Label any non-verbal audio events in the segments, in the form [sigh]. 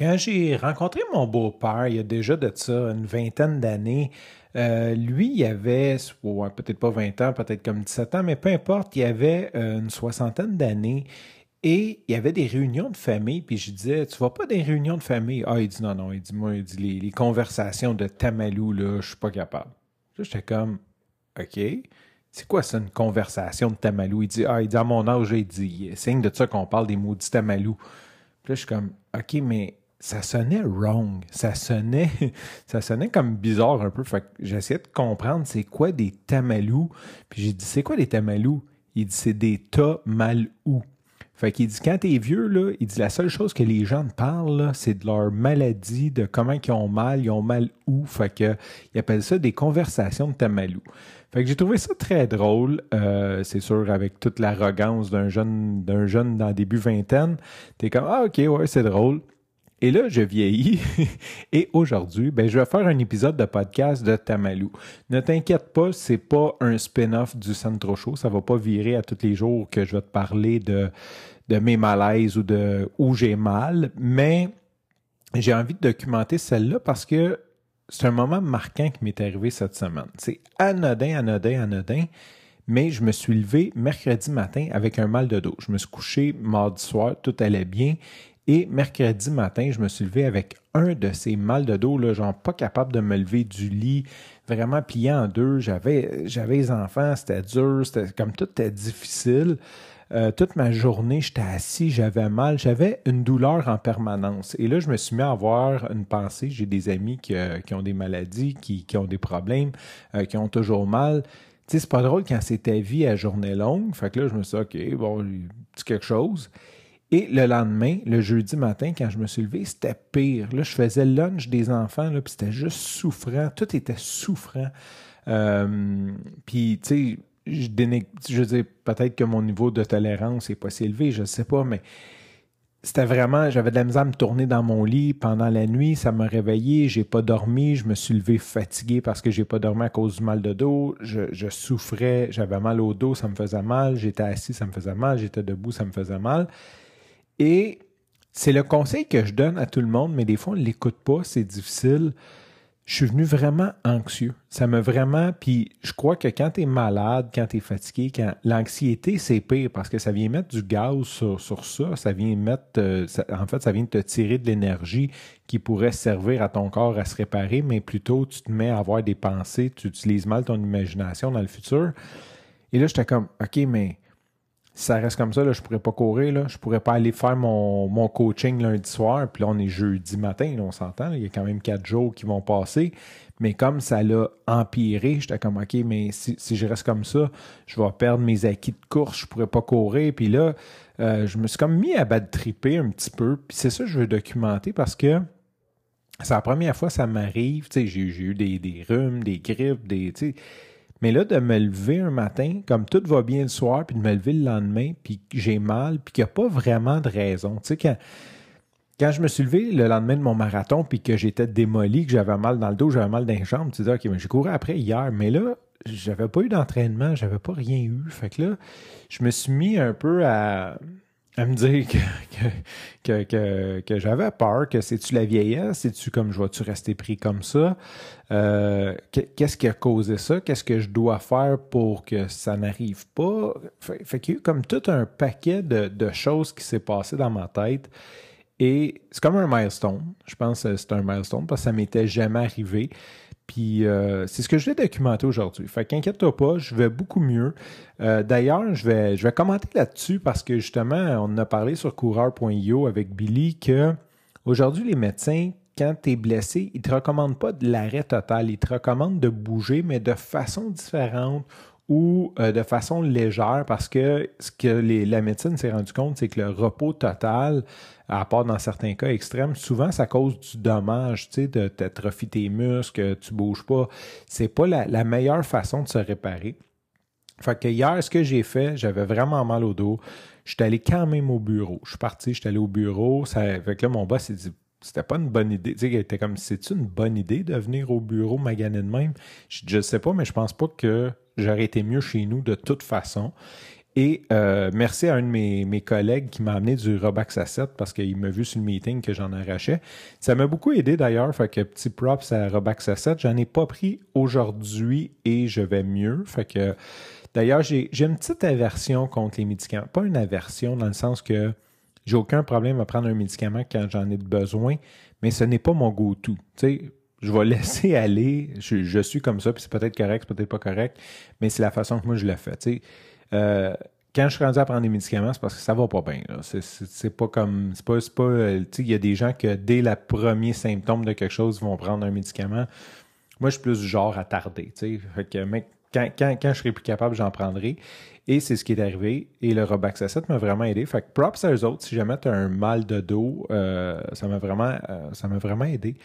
Quand j'ai rencontré mon beau-père, il y a déjà de ça une vingtaine d'années, euh, lui, il avait, peut-être pas 20 ans, peut-être comme 17 ans, mais peu importe, il avait euh, une soixantaine d'années et il y avait des réunions de famille, puis je disais, tu vas pas des réunions de famille? Ah, il dit non, non, il dit, moi, il dit, les, conversations de Tamalou, là, je suis pas capable. J'étais comme, OK. C'est quoi ça, une conversation de Tamalou? Il dit, ah, il dit, à mon âge, il dit, signe de ça qu'on parle des maudits Tamalou. Puis là, je suis comme, OK, mais ça sonnait wrong. Ça sonnait, [laughs] ça sonnait comme bizarre un peu. Fait que j'essayais de comprendre c'est quoi des tamalous. Puis j'ai dit, c'est quoi des tamalous? Il dit, c'est des tas mal où. Fait qu'il dit, quand t'es vieux, là, il dit, la seule chose que les gens parlent, c'est de leur maladie, de comment ils ont mal, ils ont mal où. Fait que, il appelle ça des conversations de tamalous. Fait que j'ai trouvé ça très drôle. Euh, c'est sûr, avec toute l'arrogance d'un jeune, d'un jeune dans début vingtaine, t'es comme, ah, ok, ouais, c'est drôle. Et là, je vieillis [laughs] et aujourd'hui, ben, je vais faire un épisode de podcast de Tamalou. Ne t'inquiète pas, c'est pas un spin-off du Centro Show. Ça va pas virer à tous les jours que je vais te parler de, de mes malaises ou de où j'ai mal, mais j'ai envie de documenter celle-là parce que c'est un moment marquant qui m'est arrivé cette semaine. C'est anodin, anodin, anodin, mais je me suis levé mercredi matin avec un mal de dos. Je me suis couché mardi soir, tout allait bien, et mercredi matin, je me suis levé avec un de ces mal de dos, là, genre pas capable de me lever du lit, vraiment plié en deux. J'avais, j'avais les enfants, c'était dur, c'était comme tout était difficile. Euh, toute ma journée, j'étais assis, j'avais mal, j'avais une douleur en permanence. Et là, je me suis mis à avoir une pensée. J'ai des amis qui, euh, ont des maladies, qui, qui ont des problèmes, euh, qui ont toujours mal. Tu sais, c'est pas drôle quand c'est ta vie à journée longue. Fait que là, je me suis dit, OK, bon, c'est quelque chose? Et le lendemain, le jeudi matin, quand je me suis levé, c'était pire. Là, je faisais le lunch des enfants, puis c'était juste souffrant. Tout était souffrant. Euh, puis, tu sais, je, je veux peut-être que mon niveau de tolérance n'est pas si élevé, je ne sais pas, mais c'était vraiment, j'avais de la misère à me tourner dans mon lit pendant la nuit, ça m'a réveillé, j'ai pas dormi, je me suis levé fatigué parce que j'ai pas dormi à cause du mal de dos, je souffrais, j'avais mal au dos, ça me faisait mal, j'étais assis, ça me faisait mal, j'étais debout, ça me faisait mal. Et c'est le conseil que je donne à tout le monde, mais des fois, on ne l'écoute pas, c'est difficile. Je suis venu vraiment anxieux. Ça m'a vraiment. Puis je crois que quand tu es malade, quand tu es fatigué, quand l'anxiété, c'est pire parce que ça vient mettre du gaz sur, ça. Ça vient mettre. Euh, en fait, ça vient te tirer de l'énergie qui pourrait servir à ton corps à se réparer, mais plutôt tu te mets à avoir des pensées, tu utilises mal ton imagination dans le futur. Et là, j'étais comme, OK, mais ça reste comme ça, là, je pourrais pas courir. Là. Je pourrais pas aller faire mon, mon coaching lundi soir. Puis là, on est jeudi matin, on s'entend. Il y a quand même quatre jours qui vont passer. Mais comme ça l'a empiré, j'étais comme OK, mais si, je reste comme ça, je vais perdre mes acquis de course, je pourrais pas courir. Puis là, euh, je me suis comme mis à battre triper un petit peu. Puis c'est ça que je veux documenter parce que c'est la première fois que ça m'arrive. J'ai, j'ai eu des, des rhumes, des grippes, des. Mais là, de me lever un matin, comme tout va bien le soir, puis de me lever le lendemain, puis j'ai mal, puis qu'il n'y a pas vraiment de raison. Tu sais, quand, quand je me suis levé le lendemain de mon marathon, puis que j'étais démoli, que j'avais mal dans le dos, j'avais mal dans les jambes, tu dis, OK, mais j'ai couru après hier, mais là, j'avais pas eu d'entraînement, j'avais pas rien eu. Fait que là, je me suis mis un peu à, à me dire que, que, que, j'avais peur, que c'est-tu la vieillesse, c'est-tu comme je vais-tu rester pris comme ça? Euh, qu'est-ce qui a causé ça? Qu'est-ce que je dois faire pour que ça n'arrive pas? Fait, qu'il y a eu comme tout un paquet de, de choses qui s'est passé dans ma tête. Et c'est comme un milestone. Je pense que c'est un milestone parce que ça m'était jamais arrivé. Puis euh, c'est ce que je vais documenter aujourd'hui. Fait qu'inquiète-toi pas, je vais beaucoup mieux. Euh, d'ailleurs, je vais, je vais commenter là-dessus parce que justement, on a parlé sur coureur.io avec Billy que aujourd'hui, les médecins, quand tu es blessé, ils ne te recommandent pas de l'arrêt total. Ils te recommandent de bouger, mais de façon différente ou euh, de façon légère parce que ce que la médecine s'est rendu compte, c'est que le repos total, à part dans certains cas extrêmes, souvent ça cause du dommage, tu sais, de t'atrophier tes muscles, tu bouges pas. C'est pas la, meilleure façon de se réparer. Fait que hier, ce que j'ai fait, j'avais vraiment mal au dos. J'étais allé quand même au bureau. Je suis parti, j'étais allé au bureau. Ça, fait que là, mon boss s'est dit c'était pas une bonne idée. Tu sais, il était comme, c'est une bonne idée de venir au bureau maganer de même? Je, ne sais pas, mais je pense pas que j'aurais été mieux chez nous de toute façon. Et euh, merci à un de mes, collègues qui m'a amené du Robax à 7 parce qu'il m'a vu sur le meeting que j'en arrachais. Ça m'a beaucoup aidé d'ailleurs, fait que petit props à Robax 7. J'en ai pas pris aujourd'hui et je vais mieux. Fait que d'ailleurs, j'ai une petite aversion contre les médicaments. Pas une aversion dans le sens que j'ai aucun problème à prendre un médicament quand j'en ai besoin, mais ce n'est pas mon go-to. Je vais [laughs] laisser aller. Je, suis comme ça, puis c'est peut-être correct, c'est peut-être pas correct, mais c'est la façon que moi je le fais. Tu sais, euh, quand je suis rendu à prendre des médicaments, c'est parce que ça va pas bien. C'est pas comme. C'est pas. pas euh, il y a des gens que dès le premier symptôme de quelque chose vont prendre un médicament. Moi, je suis plus du genre à tarder. Fait que, quand, quand, quand, je serai plus capable, j'en prendrai. Et c'est ce qui est arrivé. Et le Robax 7 m'a vraiment aidé. Fait que props à eux autres. Si jamais tu as un mal de dos, euh, ça m'a vraiment, euh, ça m'a vraiment aidé.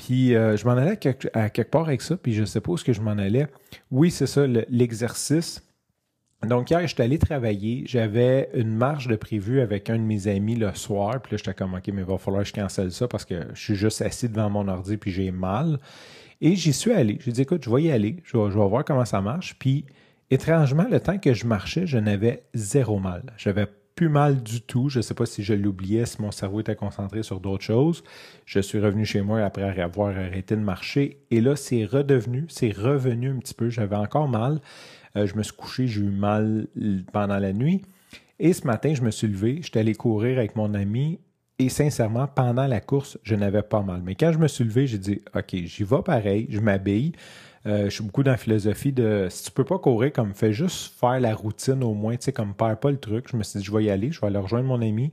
Puis euh, je m'en allais à quelque, part avec ça, puis je sais pas où ce que je m'en allais. Oui, c'est ça, l'exercice. Donc hier, j'étais allé travailler. J'avais une marche de prévu avec un de mes amis le soir. Puis là, j'étais comme, OK, mais il va falloir que je cancelle ça parce que je suis juste assis devant mon ordi puis j'ai mal. Et j'y suis allé. J'ai dit, écoute, je vais y aller. Je vais, je vais voir comment ça marche. Puis Étrangement, le temps que je marchais, je n'avais zéro mal. J'avais mal du tout. Je ne sais pas si je l'oubliais, si mon cerveau était concentré sur d'autres choses. Je suis revenu chez moi après avoir arrêté de marcher. Et là, c'est redevenu, c'est revenu un petit peu. J'avais encore mal. Euh, je me suis couché, j'ai eu mal pendant la nuit. Et ce matin, je me suis levé, j'étais allé courir avec mon ami. Et sincèrement, pendant la course, je n'avais pas mal. Mais quand je me suis levé, j'ai dit, OK, j'y vais pareil, je m'habille. Euh, je suis beaucoup dans la philosophie de si tu peux pas courir, comme fais juste faire la routine au moins, tu sais, comme perds pas le truc. Je me suis dit, je vais y aller, je vais aller rejoindre mon ami.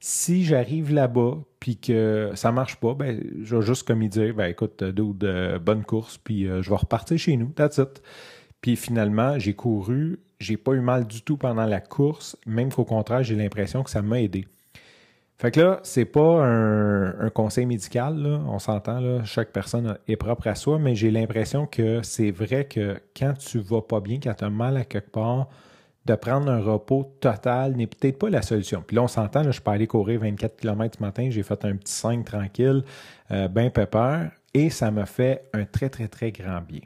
Si j'arrive là-bas puis que ça marche pas, ben, je vais juste comme il dire, ben écoute, de bonne course, puis euh, je vais repartir chez nous, that's it. Puis finalement, j'ai couru, j'ai pas eu mal du tout pendant la course, même qu'au contraire, j'ai l'impression que ça m'a aidé. Fait que là, c'est pas un, conseil médical, là, on s'entend, chaque personne est propre à soi, mais j'ai l'impression que c'est vrai que quand tu vas pas bien, quand tu as mal à quelque part, de prendre un repos total n'est peut-être pas la solution. Puis là, on s'entend, je peux aller courir 24 km ce matin, j'ai fait un petit 5 tranquille, euh, bien pépère, et ça m'a fait un très, très, très grand bien.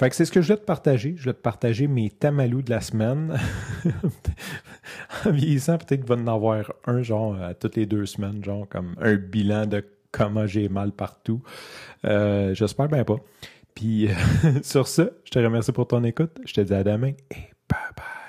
Fait que c'est ce que je vais te partager. Je vais te partager mes tamalous de la semaine. [laughs] en vieillissant, peut-être qu'il va en avoir un, genre, à toutes les deux semaines, genre, comme un bilan de comment j'ai mal partout. Euh, j'espère bien pas. Puis, [laughs] sur ce, je te remercie pour ton écoute. Je te dis à demain et bye bye.